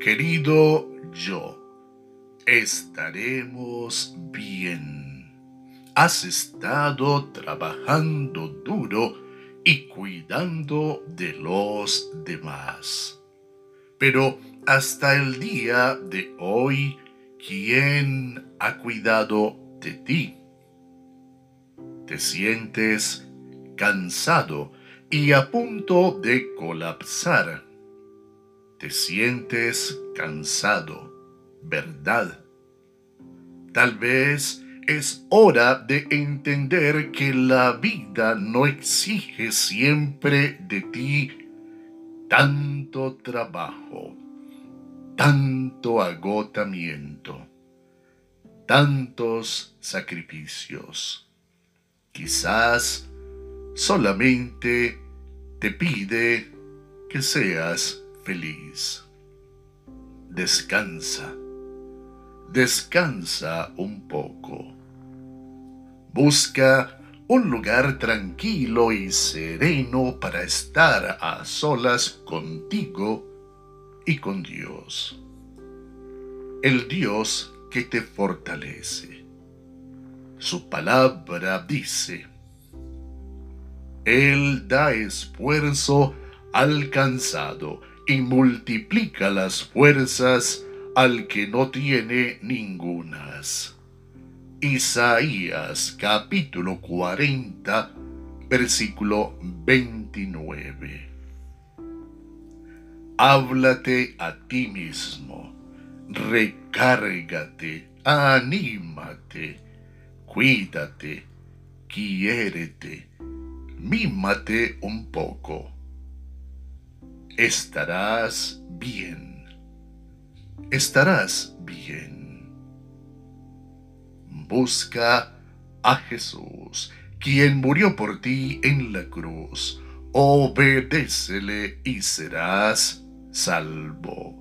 querido yo, estaremos bien. Has estado trabajando duro y cuidando de los demás. Pero hasta el día de hoy, ¿quién ha cuidado de ti? Te sientes cansado y a punto de colapsar. Te sientes cansado, ¿verdad? Tal vez es hora de entender que la vida no exige siempre de ti tanto trabajo, tanto agotamiento, tantos sacrificios. Quizás solamente te pide que seas feliz. Descansa, descansa un poco. Busca un lugar tranquilo y sereno para estar a solas contigo y con Dios. El Dios que te fortalece. Su palabra dice, Él da esfuerzo al cansado y multiplica las fuerzas al que no tiene ningunas. Isaías capítulo 40, versículo 29. Háblate a ti mismo, recárgate, anímate, cuídate, quiérete, mímate un poco. Estarás bien. Estarás bien busca a Jesús, quien murió por ti en la cruz. Obedécele y serás salvo.